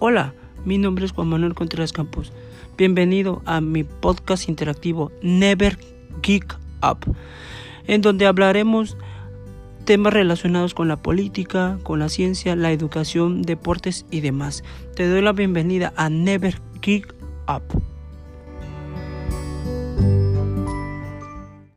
Hola, mi nombre es Juan Manuel Contreras Campos. Bienvenido a mi podcast interactivo Never Geek Up, en donde hablaremos temas relacionados con la política, con la ciencia, la educación, deportes y demás. Te doy la bienvenida a Never Geek Up.